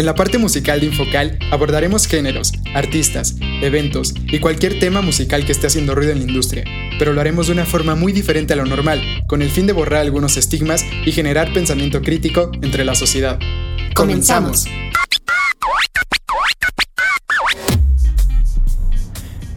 En la parte musical de Infocal abordaremos géneros, artistas, eventos y cualquier tema musical que esté haciendo ruido en la industria, pero lo haremos de una forma muy diferente a lo normal, con el fin de borrar algunos estigmas y generar pensamiento crítico entre la sociedad. Comenzamos.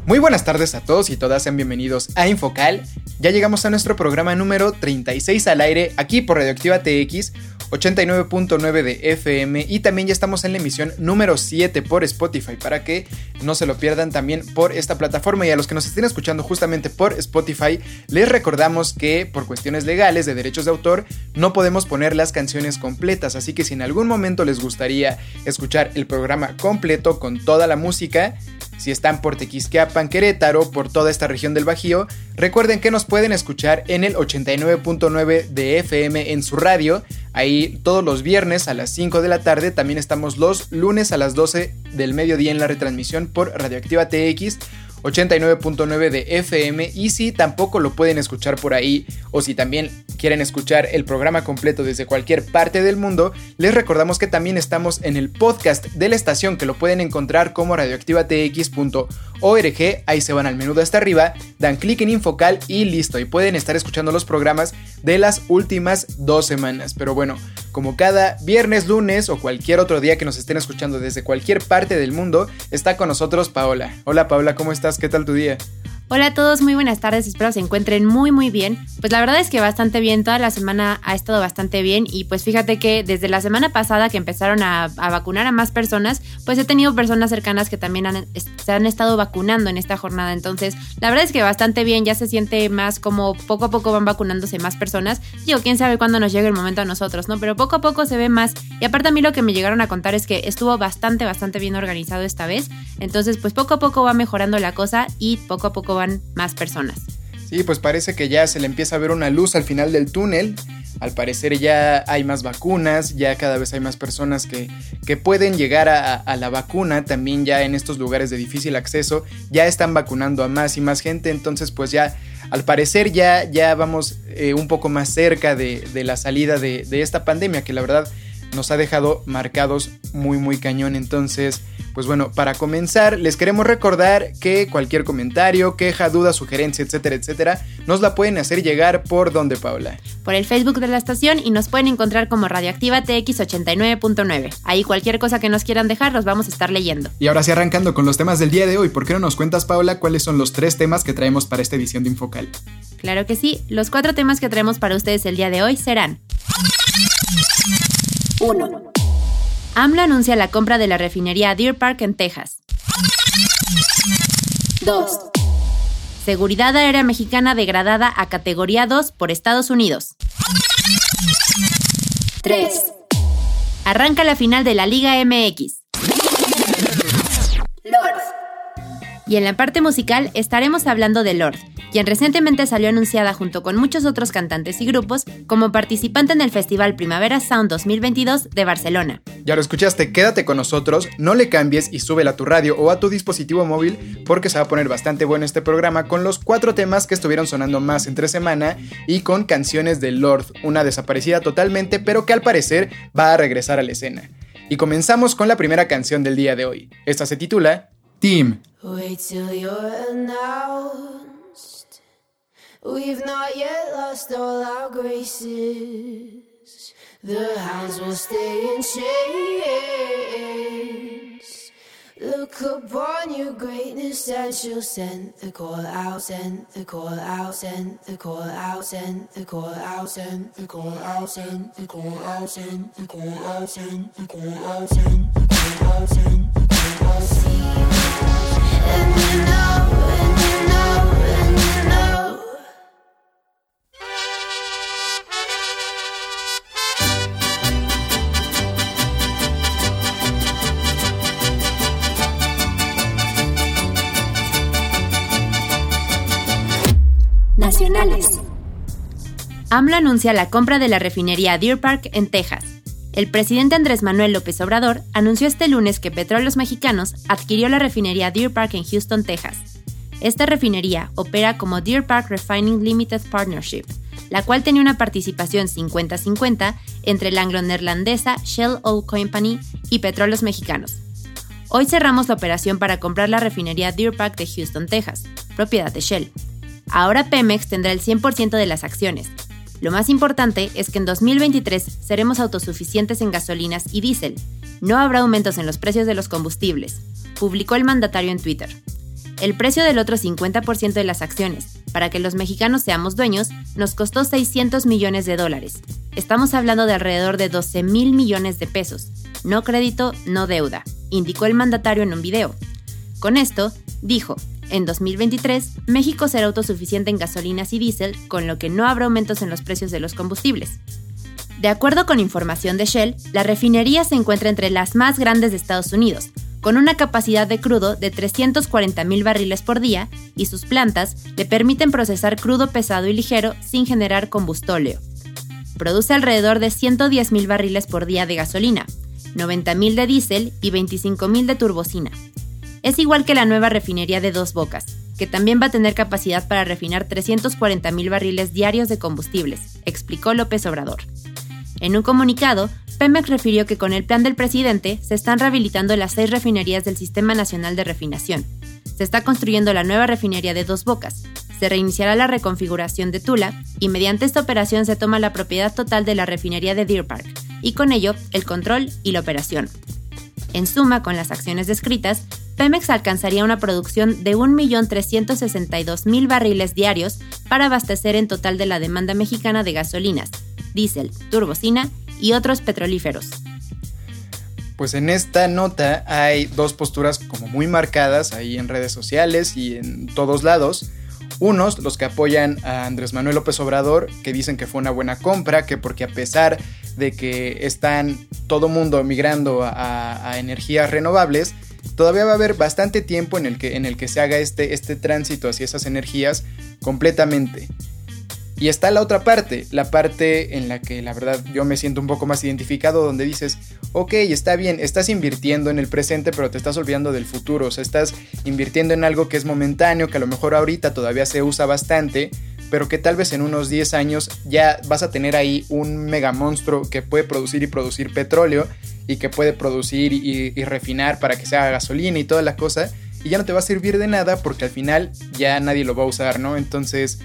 Muy buenas tardes a todos y todas, sean bienvenidos a Infocal. Ya llegamos a nuestro programa número 36 al aire aquí por Radioactiva TX 89.9 de FM y también ya estamos en la emisión número 7 por Spotify para que no se lo pierdan también por esta plataforma. Y a los que nos estén escuchando justamente por Spotify les recordamos que por cuestiones legales de derechos de autor no podemos poner las canciones completas. Así que si en algún momento les gustaría escuchar el programa completo con toda la música si están por Tequisquiapan, Querétaro, por toda esta región del Bajío, recuerden que nos pueden escuchar en el 89.9 de FM en su radio. Ahí todos los viernes a las 5 de la tarde, también estamos los lunes a las 12 del mediodía en la retransmisión por Radioactiva TX 89.9 de FM y si tampoco lo pueden escuchar por ahí o si también quieren escuchar el programa completo desde cualquier parte del mundo, les recordamos que también estamos en el podcast de la estación que lo pueden encontrar como radioactivatx.org, ahí se van al menú de hasta arriba, dan clic en Infocal y listo, y pueden estar escuchando los programas de las últimas dos semanas. Pero bueno, como cada viernes, lunes o cualquier otro día que nos estén escuchando desde cualquier parte del mundo, está con nosotros Paola. Hola Paola, ¿cómo estás? ¿Qué tal tu día? Hola a todos, muy buenas tardes, espero se encuentren muy muy bien. Pues la verdad es que bastante bien, toda la semana ha estado bastante bien y pues fíjate que desde la semana pasada que empezaron a, vacunar a más personas, pues he tenido personas cercanas que también se han estado vacunando en esta jornada, entonces la verdad es que bastante bien, ya se siente más como poco a poco van vacunándose más personas. Digo, quién sabe cuándo nos llegue el momento a nosotros, ¿no? Pero poco a poco se ve más y aparte a mí lo que me llegaron a contar es que estuvo bastante, bastante bien organizado esta vez, entonces pues poco a poco va mejorando la cosa y poco a poco van más personas. Sí, pues parece que ya se le empieza a ver una luz al final del túnel. Al parecer ya hay más vacunas, ya cada vez hay más personas que, que pueden llegar a, la vacuna. También ya en estos lugares de difícil acceso ya están vacunando a más y más gente. Entonces pues ya al parecer ya, ya vamos eh, un poco más cerca de, la salida de esta pandemia que la verdad nos ha dejado marcados muy muy cañón. Entonces pues bueno, para comenzar, les queremos recordar que cualquier comentario, queja, duda, sugerencia, etcétera, etcétera, nos la pueden hacer llegar por donde, Paula. Por el Facebook de la estación y nos pueden encontrar como Radioactiva TX89.9. Ahí cualquier cosa que nos quieran dejar los vamos a estar leyendo. Y ahora sí arrancando con los temas del día de hoy, ¿por qué no nos cuentas, Paula, cuáles son los tres temas que traemos para esta edición de Infocal? Claro que sí, los cuatro temas que traemos para ustedes el día de hoy serán 1. AMLO anuncia la compra de la refinería Deer Park en Texas. 2. Seguridad aérea mexicana degradada a categoría 2 por Estados Unidos. 3. Arranca la final de la Liga MX. Lord. Y en la parte musical estaremos hablando de Lord, quien recientemente salió anunciada junto con muchos otros cantantes y grupos como participante en el Festival Primavera Sound 2022 de Barcelona. Ya lo escuchaste, quédate con nosotros, no le cambies y súbela a tu radio o a tu dispositivo móvil porque se va a poner bastante bueno este programa con los cuatro temas que estuvieron sonando más entre semana y con canciones de Lord, una desaparecida totalmente pero que al parecer va a regresar a la escena. Y comenzamos con la primera canción del día de hoy. Esta se titula Team. We've not yet lost all our graces. The hounds will stay in chains. Look upon your greatness and she'll send the call out, send the call out, send the call out, send the call out, send the call out, send the call out, send the call out, send the call out, send the call out, send the call out, and you know, and you know, AMLO anuncia la compra de la refinería Deer Park en Texas. El presidente Andrés Manuel López Obrador anunció este lunes que Petróleos Mexicanos adquirió la refinería Deer Park en Houston, Texas. Esta refinería opera como Deer Park Refining Limited Partnership, la cual tenía una participación 50-50 entre la anglo-neerlandesa Shell Oil Company y Petróleos Mexicanos. Hoy cerramos la operación para comprar la refinería Deer Park de Houston, Texas, propiedad de Shell. Ahora Pemex tendrá el 100% de las acciones. Lo más importante es que en 2023 seremos autosuficientes en gasolinas y diésel. No habrá aumentos en los precios de los combustibles, publicó el mandatario en Twitter. El precio del otro 50% de las acciones, para que los mexicanos seamos dueños, nos costó 600 millones de dólares. Estamos hablando de alrededor de 12 mil millones de pesos. No crédito, no deuda, indicó el mandatario en un video. Con esto, dijo, en 2023, México será autosuficiente en gasolinas y diésel, con lo que no habrá aumentos en los precios de los combustibles. De acuerdo con información de Shell, la refinería se encuentra entre las más grandes de Estados Unidos, con una capacidad de crudo de 340 mil barriles por día y sus plantas le permiten procesar crudo pesado y ligero sin generar combustóleo. Produce alrededor de 110 mil barriles por día de gasolina, 90 mil de diésel y 25 mil de turbocina. Es igual que la nueva refinería de Dos Bocas, que también va a tener capacidad para refinar 340 mil barriles diarios de combustibles, explicó López Obrador. En un comunicado, Pemex refirió que con el plan del presidente se están rehabilitando las seis refinerías del Sistema Nacional de Refinación. Se está construyendo la nueva refinería de Dos Bocas. Se reiniciará la reconfiguración de Tula y mediante esta operación se toma la propiedad total de la refinería de Deer Park y con ello el control y la operación. En suma, con las acciones descritas, Pemex alcanzaría una producción de 1.362.000 barriles diarios para abastecer en total de la demanda mexicana de gasolinas, diésel, turbocina y otros petrolíferos. Pues en esta nota hay dos posturas como muy marcadas ahí en redes sociales y en todos lados. Unos, los que apoyan a Andrés Manuel López Obrador, que dicen que fue una buena compra, que porque a pesar de que están todo mundo migrando a, a energías renovables, todavía va a haber bastante tiempo en el que, en el que se haga este, este tránsito hacia esas energías completamente. Y está la otra parte, la parte en la que la verdad yo me siento un poco más identificado, donde dices, ok, está bien, estás invirtiendo en el presente, pero te estás olvidando del futuro, o sea, estás invirtiendo en algo que es momentáneo, que a lo mejor ahorita todavía se usa bastante, pero que tal vez en unos 10 años ya vas a tener ahí un mega monstruo que puede producir y producir petróleo y que puede producir y, refinar para que se haga gasolina y toda la cosa, y ya no te va a servir de nada porque al final ya nadie lo va a usar, ¿no? Entonces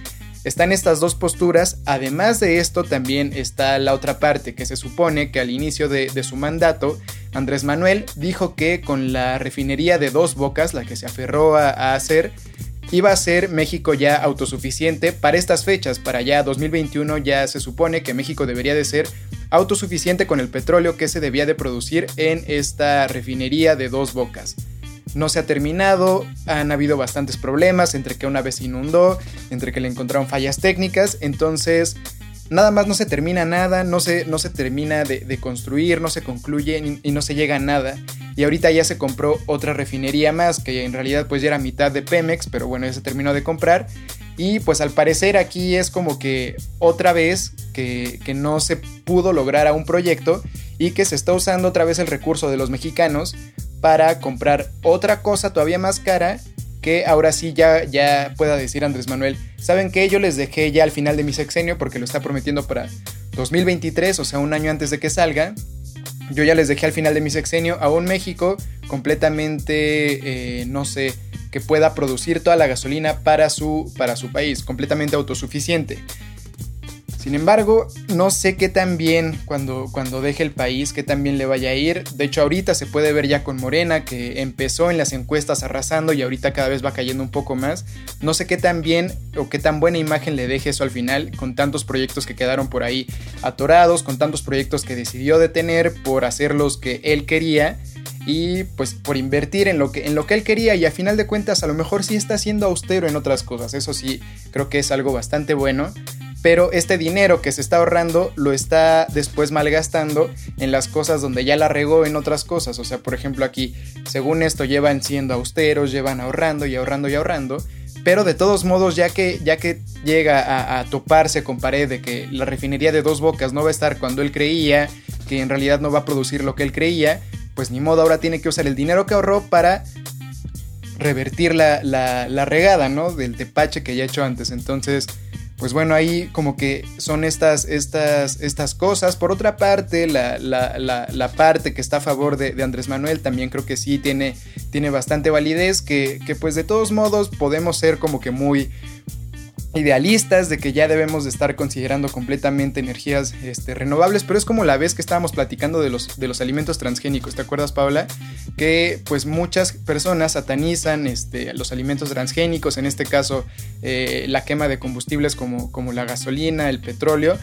están estas dos posturas, además de esto también está la otra parte que se supone que al inicio de, su mandato, Andrés Manuel dijo que con la refinería de dos bocas, la que se aferró a hacer, iba a ser México ya autosuficiente para estas fechas, para ya 2021 ya se supone que México debería de ser autosuficiente con el petróleo que se debía de producir en esta refinería de dos bocas. No se ha terminado, han habido bastantes problemas entre que una vez inundó, entre que le encontraron fallas técnicas, entonces nada más no se termina nada, no se, no se termina de construir, no se concluye y no se llega a nada. Y ahorita ya se compró otra refinería más, que en realidad pues ya era mitad de Pemex, pero bueno, ya se terminó de comprar. Y pues al parecer aquí es como que otra vez que, que no se pudo lograr a un proyecto y que se está usando otra vez el recurso de los mexicanos para comprar otra cosa todavía más cara que ahora sí ya, ya pueda decir Andrés Manuel, ¿saben qué? Yo les dejé ya al final de mi sexenio porque lo está prometiendo para 2023, o sea, un año antes de que salga. Yo ya les dejé al final de mi sexenio a un México completamente, eh, no sé, que pueda producir toda la gasolina para su, para su país, completamente autosuficiente. Sin embargo, no sé qué tan bien cuando, cuando deje el país, qué tan bien le vaya a ir. De hecho, ahorita se puede ver ya con Morena, que empezó en las encuestas arrasando y ahorita cada vez va cayendo un poco más. No sé qué tan bien o qué tan buena imagen le deje eso al final, con tantos proyectos que quedaron por ahí atorados, con tantos proyectos que decidió detener por hacer los que él quería y pues por invertir en lo que en lo que él quería y a final de cuentas a lo mejor sí está siendo austero en otras cosas. Eso sí, creo que es algo bastante bueno pero este dinero que se está ahorrando lo está después malgastando en las cosas donde ya la regó en otras cosas. O sea, por ejemplo aquí, según esto, llevan siendo austeros, llevan ahorrando y ahorrando y ahorrando. Pero de todos modos, ya que, ya que llega a, toparse con pared de que la refinería de dos bocas no va a estar cuando él creía, que en realidad no va a producir lo que él creía, pues ni modo, ahora tiene que usar el dinero que ahorró para revertir la, la, regada, ¿no? Del tepache que ya ha hecho antes. Entonces, pues bueno, ahí como que son estas, estas, estas cosas. Por otra parte, la, la, la, parte que está a favor de, de, Andrés Manuel también creo que sí tiene, tiene bastante validez, que, que pues de todos modos podemos ser como que muy idealistas de que ya debemos de estar considerando completamente energías este, renovables, pero es como la vez que estábamos platicando de los, de los alimentos transgénicos, ¿te acuerdas Paula? Que pues muchas personas satanizan este, los alimentos transgénicos, en este caso eh, la quema de combustibles como, como la gasolina, el petróleo,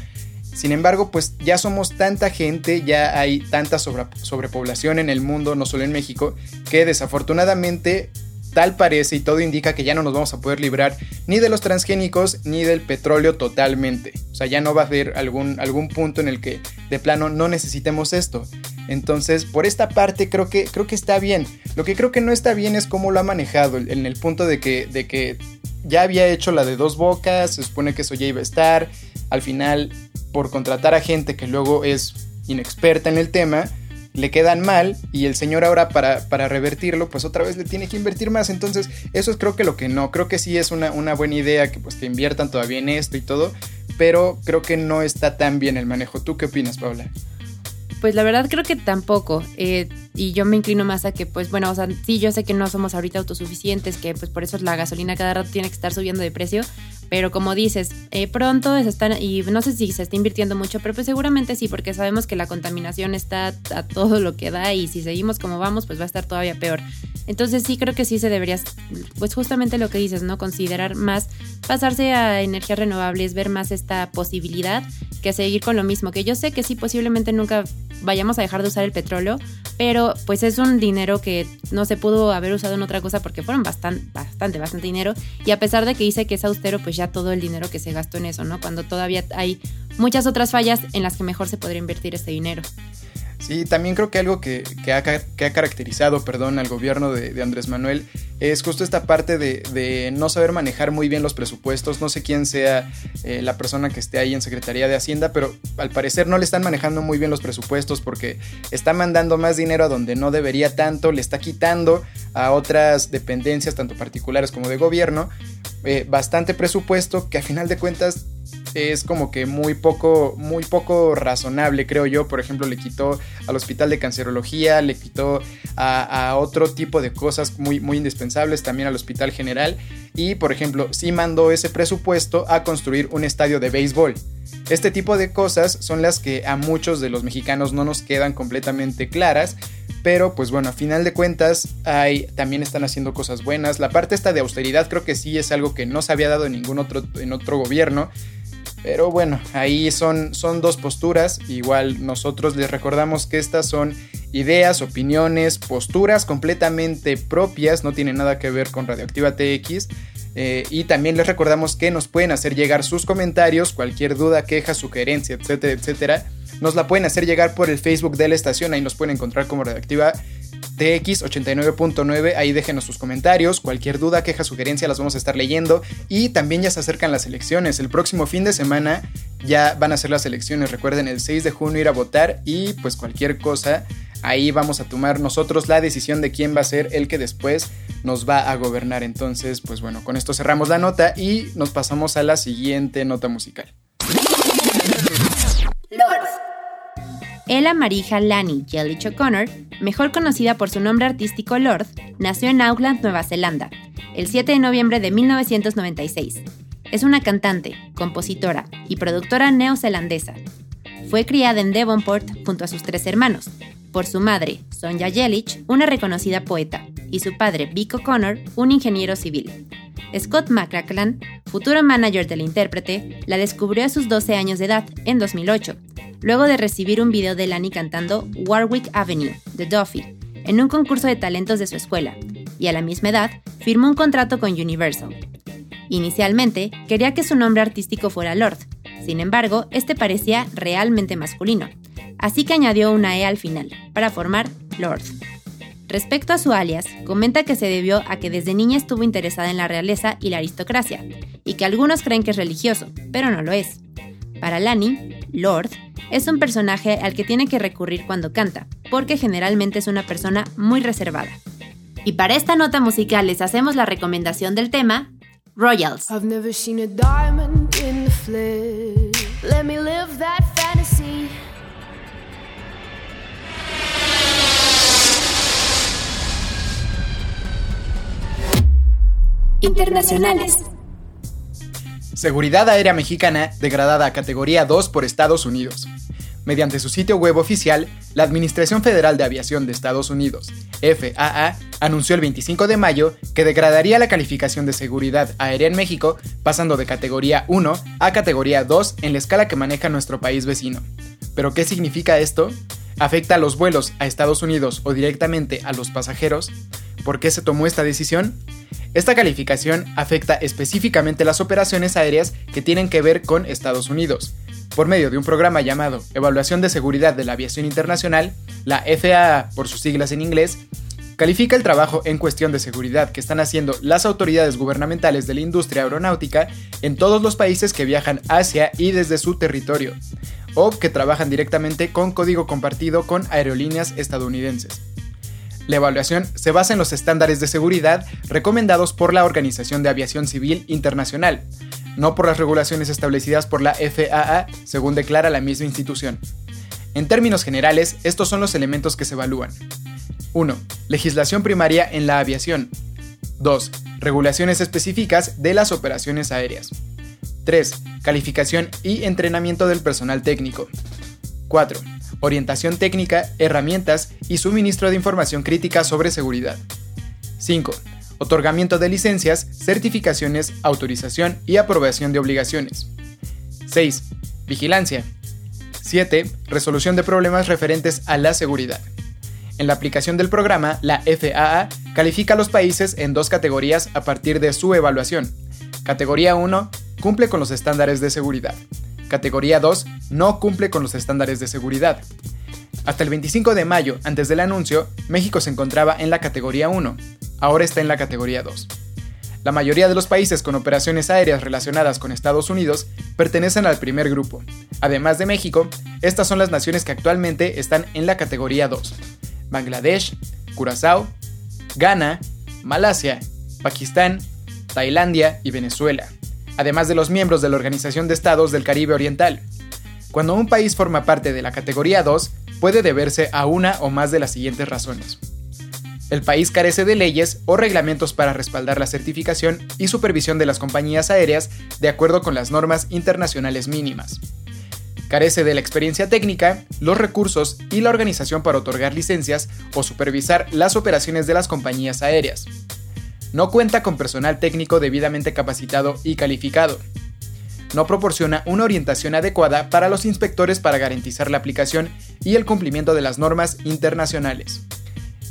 sin embargo, pues ya somos tanta gente, ya hay tanta sobre, sobrepoblación en el mundo, no solo en México, que desafortunadamente Tal parece y todo indica que ya no nos vamos a poder librar ni de los transgénicos ni del petróleo totalmente. O sea, ya no va a haber algún, algún punto en el que de plano no necesitemos esto. Entonces, por esta parte creo que, creo que está bien. Lo que creo que no está bien es cómo lo ha manejado, en el punto de que, de que ya había hecho la de dos bocas, se supone que eso ya iba a estar. Al final, por contratar a gente que luego es inexperta en el tema, le quedan mal y el señor ahora para, para, revertirlo pues otra vez le tiene que invertir más entonces eso es creo que lo que no creo que sí es una, una buena idea que pues inviertan todavía en esto y todo pero creo que no está tan bien el manejo tú qué opinas Paula pues la verdad creo que tampoco. Eh, y yo me inclino más a que, pues bueno, o sea, sí, yo sé que no somos ahorita autosuficientes, que pues por eso la gasolina cada rato tiene que estar subiendo de precio, pero como dices, eh, pronto se están, y no sé si se está invirtiendo mucho, pero pues seguramente sí, porque sabemos que la contaminación está a todo lo que da y si seguimos como vamos, pues va a estar todavía peor. Entonces sí creo que sí se debería, pues justamente lo que dices, ¿no? Considerar más, pasarse a energías renovables, ver más esta posibilidad que seguir con lo mismo, que yo sé que sí posiblemente nunca vayamos a dejar de usar el petróleo, pero pues es un dinero que no se pudo haber usado en otra cosa porque fueron bastante, bastante, bastante dinero y a pesar de que dice que es austero, pues ya todo el dinero que se gastó en eso, ¿no? Cuando todavía hay muchas otras fallas en las que mejor se podría invertir este dinero. Sí, también creo que algo que, que, ha, caracterizado perdón, al gobierno de, de, Andrés Manuel es justo esta parte de, de, no saber manejar muy bien los presupuestos. No sé quién sea eh, la persona que esté ahí en Secretaría de Hacienda, pero al parecer no le están manejando muy bien los presupuestos porque está mandando más dinero a donde no debería tanto, le está quitando a otras dependencias, tanto particulares como de gobierno, eh, bastante presupuesto que a final de cuentas es como que muy poco, muy poco razonable, creo yo. Por ejemplo, le quitó al hospital de cancerología, le quitó a, otro tipo de cosas muy, muy indispensables, también al hospital general. Y, por ejemplo, sí mandó ese presupuesto a construir un estadio de béisbol. Este tipo de cosas son las que a muchos de los mexicanos no nos quedan completamente claras. Pero pues bueno, a final de cuentas hay, también están haciendo cosas buenas. La parte esta de austeridad creo que sí es algo que no se había dado en ningún otro, en otro gobierno. Pero bueno, ahí son, son dos posturas. Igual nosotros les recordamos que estas son ideas, opiniones, posturas completamente propias. No tienen nada que ver con Radioactiva TX. Eh, y también les recordamos que nos pueden hacer llegar sus comentarios, cualquier duda, queja, sugerencia, etcétera, etcétera. Nos la pueden hacer llegar por el Facebook de la estación. Ahí nos pueden encontrar como Radioactiva TX89.9, ahí déjenos sus comentarios, cualquier duda, queja, sugerencia las vamos a estar leyendo. Y también ya se acercan las elecciones, el próximo fin de semana ya van a ser las elecciones, recuerden el 6 de junio ir a votar y pues cualquier cosa, ahí vamos a tomar nosotros la decisión de quién va a ser el que después nos va a gobernar, entonces pues bueno, con esto cerramos la nota y nos pasamos a la siguiente nota musical. Ella Marija Lani Jellich O'Connor, mejor conocida por su nombre artístico Lord, nació en Auckland, Nueva Zelanda, el 7 de noviembre de 1996. es una cantante, compositora y productora neozelandesa. Fue criada en Devonport junto a sus tres hermanos, por su madre, Sonja Yelich, una reconocida poeta, y su padre, Vic O'Connor, un ingeniero civil. Scott McLachlan, futuro manager del intérprete, la descubrió a sus 12 años de edad, en 2008, luego de recibir un video de Lani cantando Warwick Avenue, de Duffy, en un concurso de talentos de su escuela, y a la misma edad firmó un contrato con Universal. Inicialmente, quería que su nombre artístico fuera Lord, sin embargo, este parecía realmente masculino, así que añadió una E al final, para formar Lord. Respecto a su alias, comenta que se debió a que desde niña estuvo interesada en la realeza y la aristocracia, y que algunos creen que es religioso, pero no lo es. Para Lani, Lord es un personaje al que tiene que recurrir cuando canta, porque generalmente es una persona muy reservada. Y para esta nota musical les hacemos la recomendación del tema Royals. Internacionales. Seguridad Aérea Mexicana degradada a categoría 2 por Estados Unidos. Mediante su sitio web oficial, la Administración Federal de Aviación de Estados Unidos, FAA, anunció el 25 de mayo que degradaría la calificación de seguridad aérea en México, pasando de categoría 1 a categoría 2 en la escala que maneja nuestro país vecino. ¿Pero qué significa esto? ¿Afecta a los vuelos a Estados Unidos o directamente a los pasajeros? ¿Por qué se tomó esta decisión? Esta calificación afecta específicamente las operaciones aéreas que tienen que ver con Estados Unidos, por medio de un programa llamado Evaluación de Seguridad de la Aviación Internacional, la FAA por sus siglas en inglés, califica el trabajo en cuestión de seguridad que están haciendo las autoridades gubernamentales de la industria aeronáutica en todos los países que viajan hacia y desde su territorio, o que trabajan directamente con código compartido con aerolíneas estadounidenses. La evaluación se basa en los estándares de seguridad recomendados por la Organización de Aviación Civil Internacional, no por las regulaciones establecidas por la FAA, según declara la misma institución. En términos generales, estos son los elementos que se evalúan. 1. Legislación primaria en la aviación. 2. Regulaciones específicas de las operaciones aéreas. 3. Calificación y entrenamiento del personal técnico. 4. Orientación técnica, herramientas y suministro de información crítica sobre seguridad. 5 otorgamiento de licencias, certificaciones, autorización y aprobación de obligaciones. 6. Vigilancia. 7. Resolución de problemas referentes a la seguridad. En la aplicación del programa, la FAA califica a los países en dos categorías a partir de su evaluación. Categoría 1 cumple con los estándares de seguridad. Categoría 2 no cumple con los estándares de seguridad. Hasta el 25 de mayo, antes del anuncio, México se encontraba en la categoría 1, ahora está en la categoría 2. La mayoría de los países con operaciones aéreas relacionadas con Estados Unidos pertenecen al primer grupo. Además de México, estas son las naciones que actualmente están en la categoría 2. Bangladesh, Curazao, Ghana, Malasia, Pakistán, Tailandia y Venezuela, además de los miembros de la Organización de Estados del Caribe Oriental. Cuando un país forma parte de la categoría 2, puede deberse a una o más de las siguientes razones. El país carece de leyes o reglamentos para respaldar la certificación y supervisión de las compañías aéreas de acuerdo con las normas internacionales mínimas. Carece de la experiencia técnica, los recursos y la organización para otorgar licencias o supervisar las operaciones de las compañías aéreas. No cuenta con personal técnico debidamente capacitado y calificado. No proporciona una orientación adecuada para los inspectores para garantizar la aplicación y el cumplimiento de las normas internacionales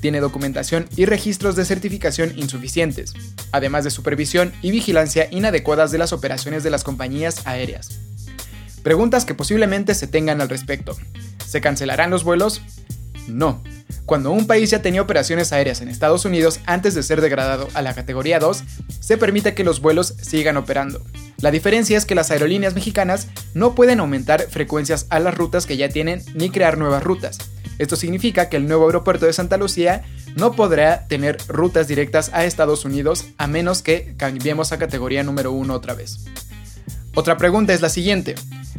tiene documentación y registros de certificación insuficientes, además de supervisión y vigilancia inadecuadas de las operaciones de las compañías aéreas. Preguntas que posiblemente se tengan al respecto. ¿Se cancelarán los vuelos? No. Cuando un país ya tenía operaciones aéreas en Estados Unidos antes de ser degradado a la categoría 2, se permite que los vuelos sigan operando. La diferencia es que las aerolíneas mexicanas no pueden aumentar frecuencias a las rutas que ya tienen ni crear nuevas rutas, esto significa que el nuevo aeropuerto de Santa Lucía no podrá tener rutas directas a Estados Unidos a menos que cambiemos a categoría número 1 otra vez. Otra pregunta es la siguiente.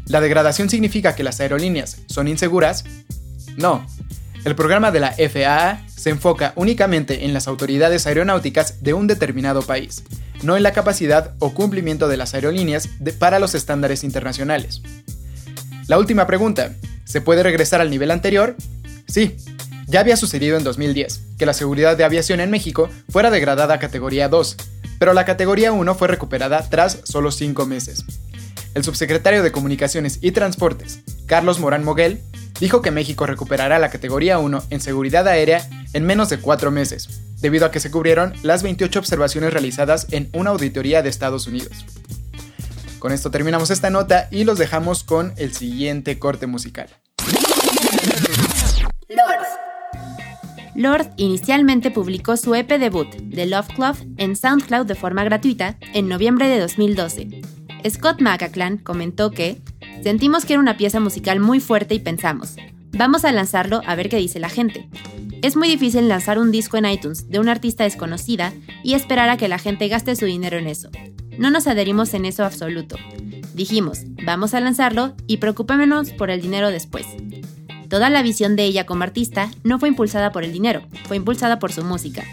¿La degradación significa que las aerolíneas son inseguras? No. El programa de la FAA se enfoca únicamente en las autoridades aeronáuticas de un determinado país, no en la capacidad o cumplimiento de las aerolíneas para los estándares internacionales. La última pregunta, ¿se puede regresar al nivel anterior? Sí, ya había sucedido en 2010, que la seguridad de aviación en México fuera degradada a categoría 2, pero la categoría 1 fue recuperada tras solo 5 meses. El subsecretario de Comunicaciones y Transportes, Carlos Morán Moguel, dijo que México recuperará la categoría 1 en seguridad aérea en menos de 4 meses, debido a que se cubrieron las 28 observaciones realizadas en una auditoría de Estados Unidos. Con esto terminamos esta nota y los dejamos con el siguiente corte musical. Lord inicialmente publicó su EP debut, The Love Club, en SoundCloud de forma gratuita en noviembre de 2012. Scott McAclan comentó que sentimos que era una pieza musical muy fuerte y pensamos, vamos a lanzarlo a ver qué dice la gente. Es muy difícil lanzar un disco en iTunes de una artista desconocida y esperar a que la gente gaste su dinero en eso. No nos adherimos en eso absoluto. Dijimos, vamos a lanzarlo y preocupémonos por el dinero después. Toda la visión de ella como artista no fue impulsada por el dinero, fue impulsada por su música.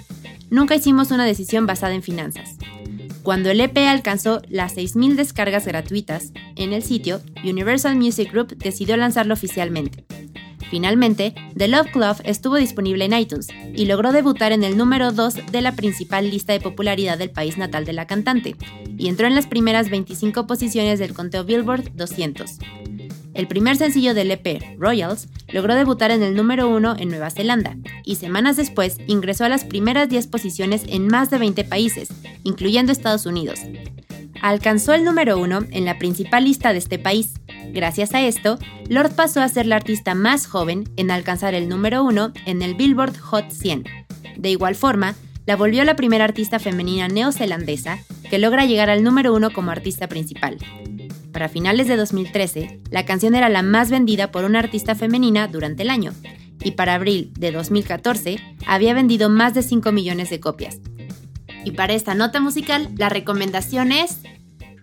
Nunca hicimos una decisión basada en finanzas. Cuando el EP alcanzó las 6.000 descargas gratuitas en el sitio, Universal Music Group decidió lanzarlo oficialmente. Finalmente, The Love Club estuvo disponible en iTunes y logró debutar en el número 2 de la principal lista de popularidad del país natal de la cantante, y entró en las primeras 25 posiciones del conteo Billboard 200. El primer sencillo del EP, Royals, logró debutar en el número 1 en Nueva Zelanda y semanas después ingresó a las primeras 10 posiciones en más de 20 países, incluyendo Estados Unidos. Alcanzó el número 1 en la principal lista de este país. Gracias a esto, Lord pasó a ser la artista más joven en alcanzar el número 1 en el Billboard Hot 100. De igual forma, la volvió la primera artista femenina neozelandesa que logra llegar al número 1 como artista principal. Para finales de 2013, la canción era la más vendida por una artista femenina durante el año, y para abril de 2014 había vendido más de 5 millones de copias. Y para esta nota musical, la recomendación es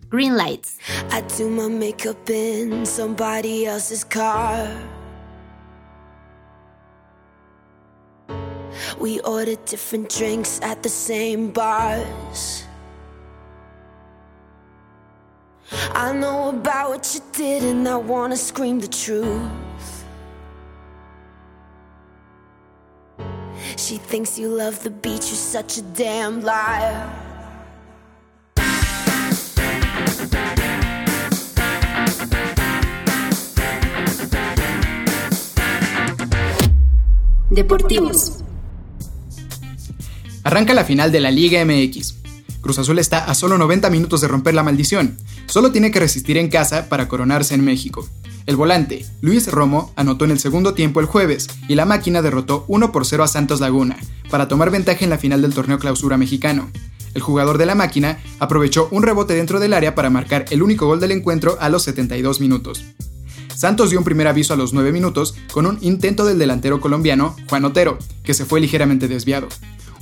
Green Lights. I do my makeup in somebody else's car. We ordered different drinks at the same bars. I know about what you did, and I wanna scream the truth. She thinks you love the beach, you're such a damn liar. Deportivos. Arranca la final de la Liga MX. Cruz Azul está a solo 90 minutos de romper la maldición. Solo tiene que resistir en casa para coronarse en México. El volante, Luis Romo, anotó en el segundo tiempo el jueves y la máquina derrotó 1 por 0 a Santos Laguna para tomar ventaja en la final del torneo clausura mexicano. El jugador de la máquina aprovechó un rebote dentro del área para marcar el único gol del encuentro a los 72 minutos. Santos dio un primer aviso a los 9 minutos con un intento del delantero colombiano, Juan Otero, que se fue ligeramente desviado.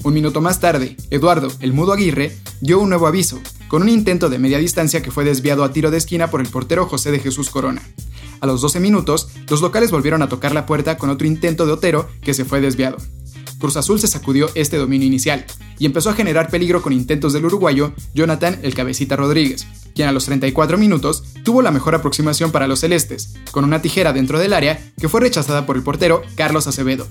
Un minuto más tarde, Eduardo, el mudo Aguirre, dio un nuevo aviso, con un intento de media distancia que fue desviado a tiro de esquina por el portero José de Jesús Corona. A los 12 minutos, los locales volvieron a tocar la puerta con otro intento de Otero que se fue desviado. Cruz Azul se sacudió este dominio inicial y empezó a generar peligro con intentos del uruguayo Jonathan el Cabecita Rodríguez, quien a los 34 minutos tuvo la mejor aproximación para los celestes, con una tijera dentro del área que fue rechazada por el portero Carlos Acevedo.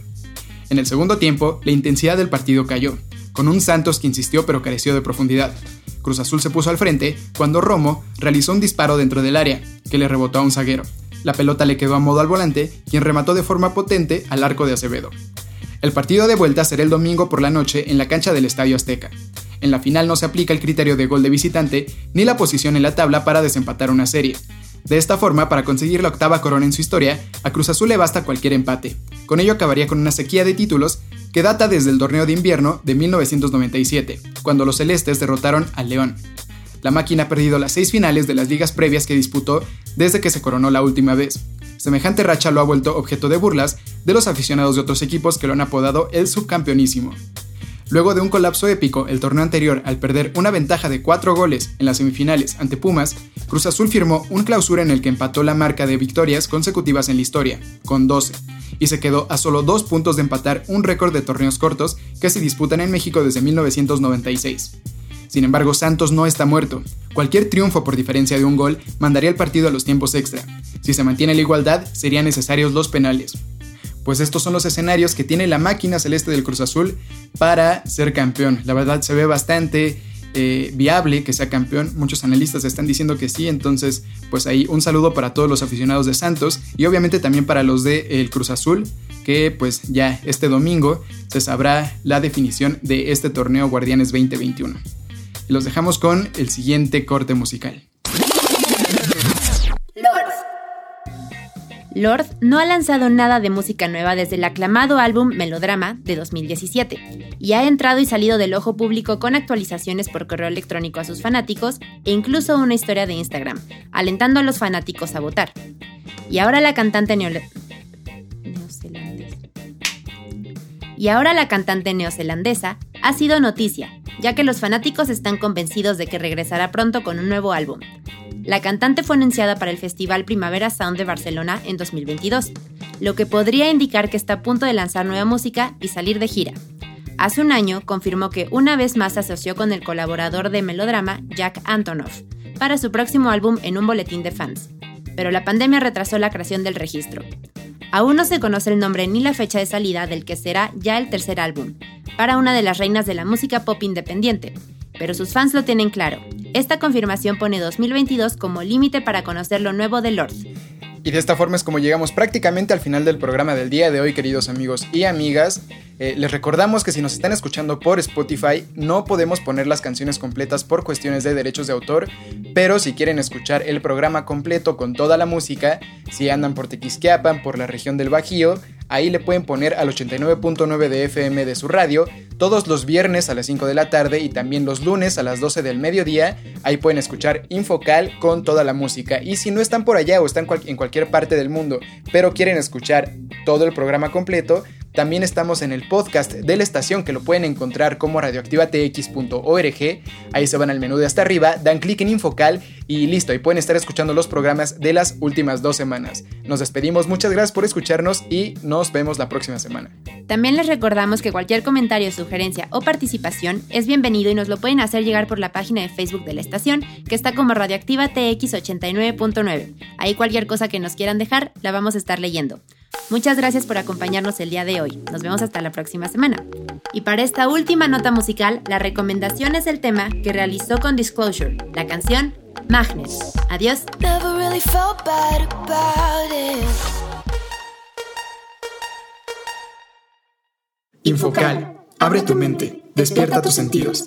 En el segundo tiempo, la intensidad del partido cayó, con un Santos que insistió pero careció de profundidad. Cruz Azul se puso al frente cuando Romo realizó un disparo dentro del área, que le rebotó a un zaguero. La pelota le quedó a modo al volante, quien remató de forma potente al arco de Acevedo. El partido de vuelta será el domingo por la noche en la cancha del Estadio Azteca. En la final no se aplica el criterio de gol de visitante ni la posición en la tabla para desempatar una serie. De esta forma, para conseguir la octava corona en su historia, a Cruz Azul le basta cualquier empate. Con ello acabaría con una sequía de títulos que data desde el torneo de invierno de 1997, cuando los celestes derrotaron al León. La máquina ha perdido las seis finales de las ligas previas que disputó desde que se coronó la última vez. Semejante racha lo ha vuelto objeto de burlas de los aficionados de otros equipos que lo han apodado el subcampeonísimo. Luego de un colapso épico el torneo anterior al perder una ventaja de 4 goles en las semifinales ante Pumas, Cruz Azul firmó un clausura en el que empató la marca de victorias consecutivas en la historia, con 12, y se quedó a solo dos puntos de empatar un récord de torneos cortos que se disputan en México desde 1996. Sin embargo, Santos no está muerto. Cualquier triunfo por diferencia de un gol mandaría el partido a los tiempos extra. Si se mantiene la igualdad, serían necesarios los penales. Pues estos son los escenarios que tiene la máquina celeste del Cruz Azul para ser campeón. La verdad se ve bastante eh, viable que sea campeón. Muchos analistas están diciendo que sí, entonces pues ahí un saludo para todos los aficionados de Santos y obviamente también para los de Cruz Azul, que pues ya este domingo se sabrá la definición de este torneo Guardianes 2021. Y los dejamos con el siguiente corte musical. Lord no ha lanzado nada de música nueva desde el aclamado álbum Melodrama de 2017 y ha entrado y salido del ojo público con actualizaciones por correo electrónico a sus fanáticos e incluso una historia de Instagram, alentando a los fanáticos a votar. Y ahora la cantante neozelandesa. Neozelandesa ha sido noticia, ya que los fanáticos están convencidos de que regresará pronto con un nuevo álbum. La cantante fue anunciada para el Festival Primavera Sound de Barcelona en 2022, lo que podría indicar que está a punto de lanzar nueva música y salir de gira. Hace un año confirmó que una vez más se asoció con el colaborador de Melodrama, Jack Antonoff, para su próximo álbum en un boletín de fans, pero la pandemia retrasó la creación del registro. Aún no se conoce el nombre ni la fecha de salida del que será ya el tercer álbum, para una de las reinas de la música pop independiente, pero sus fans lo tienen claro. Esta confirmación pone 2022 como límite para conocer lo nuevo de Lord. Y de esta forma es como llegamos prácticamente al final del programa del día de hoy, queridos amigos y amigas. Eh, les recordamos que si nos están escuchando por Spotify, no podemos poner las canciones completas por cuestiones de derechos de autor, pero si quieren escuchar el programa completo con toda la música, si andan por Tequisquiapan, por la región del Bajío, Ahí le pueden poner al 89.9 de FM de su radio todos los viernes a las 5 de la tarde y también los lunes a las 12 del mediodía. Ahí pueden escuchar Infocal con toda la música. Y si no están por allá o están en cualquier parte del mundo, pero quieren escuchar todo el programa completo, también estamos en el podcast de la estación que lo pueden encontrar como radioactivatx.org. Ahí se van al menú de hasta arriba, dan clic en Infocal y listo, y pueden estar escuchando los programas de las últimas dos semanas. Nos despedimos, muchas gracias por escucharnos y nos vemos la próxima semana. También les recordamos que cualquier comentario, sugerencia o participación es bienvenido y nos lo pueden hacer llegar por la página de Facebook de la estación, que está como Radioactiva TX89.9. Ahí cualquier cosa que nos quieran dejar, la vamos a estar leyendo. Muchas gracias por acompañarnos el día de hoy. Nos vemos hasta la próxima semana. Y para esta última nota musical, la recomendación es el tema que realizó con Disclosure, la canción Magnet. Adiós. Infocal. Abre tu mente. Despierta tus sentidos.